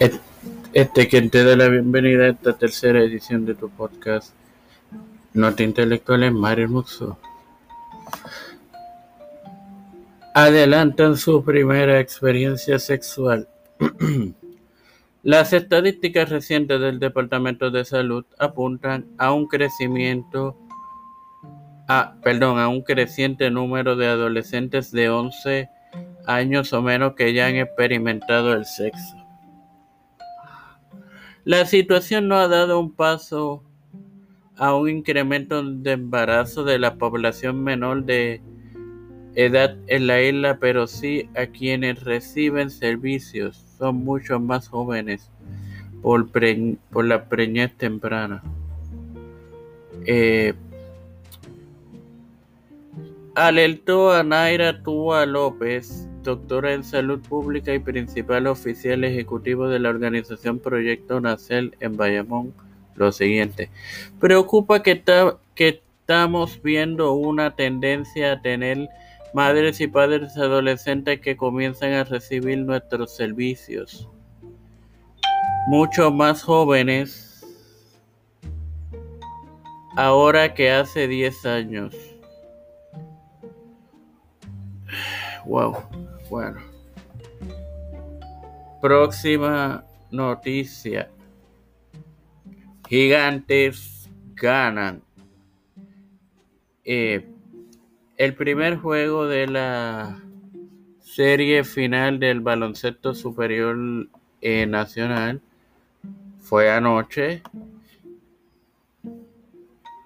Este quien te da la bienvenida a esta tercera edición de tu podcast Nota Intelectual en Mario Muxo. Adelantan su primera experiencia sexual. Las estadísticas recientes del Departamento de Salud apuntan a un crecimiento a, perdón, a un creciente número de adolescentes de 11 años o menos que ya han experimentado el sexo. La situación no ha dado un paso a un incremento de embarazo de la población menor de edad en la isla, pero sí a quienes reciben servicios son mucho más jóvenes por, la preñez temprana. Eh, alertó a Naira Túa López, doctora en salud pública y principal oficial ejecutivo de la organización Proyecto Nacel en Bayamón, lo siguiente. Preocupa que, ta- que estamos viendo una tendencia a tener madres y padres adolescentes que comienzan a recibir nuestros servicios. Mucho más jóvenes ahora que hace 10 años. Wow, bueno. Próxima noticia. Gigantes ganan. Eh, el primer juego de la serie final del baloncesto superior eh, nacional fue anoche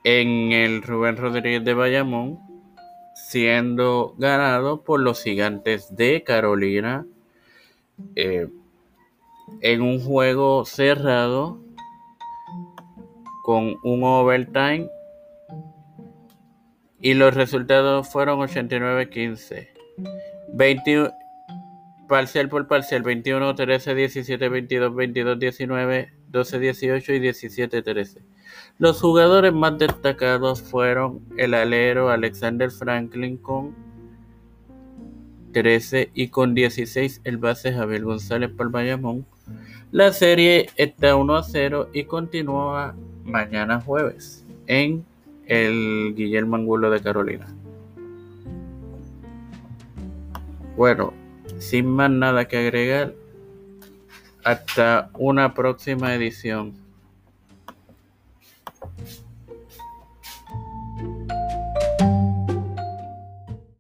en el Rubén Rodríguez de Bayamón, siendo ganado por los gigantes de Carolina eh, en un juego cerrado con un overtime y los resultados fueron 89-15. 21 parcial por parcial 21 13 17 22 22 19 12 18 y 17 13. Los jugadores más destacados fueron el alero Alexander Franklin con 13 y con 16 el base Javier González por Bayamón. La serie está 1 a 0 y continúa mañana jueves en el Guillermo Angulo de Carolina. Bueno, sin más nada que agregar, hasta una próxima edición.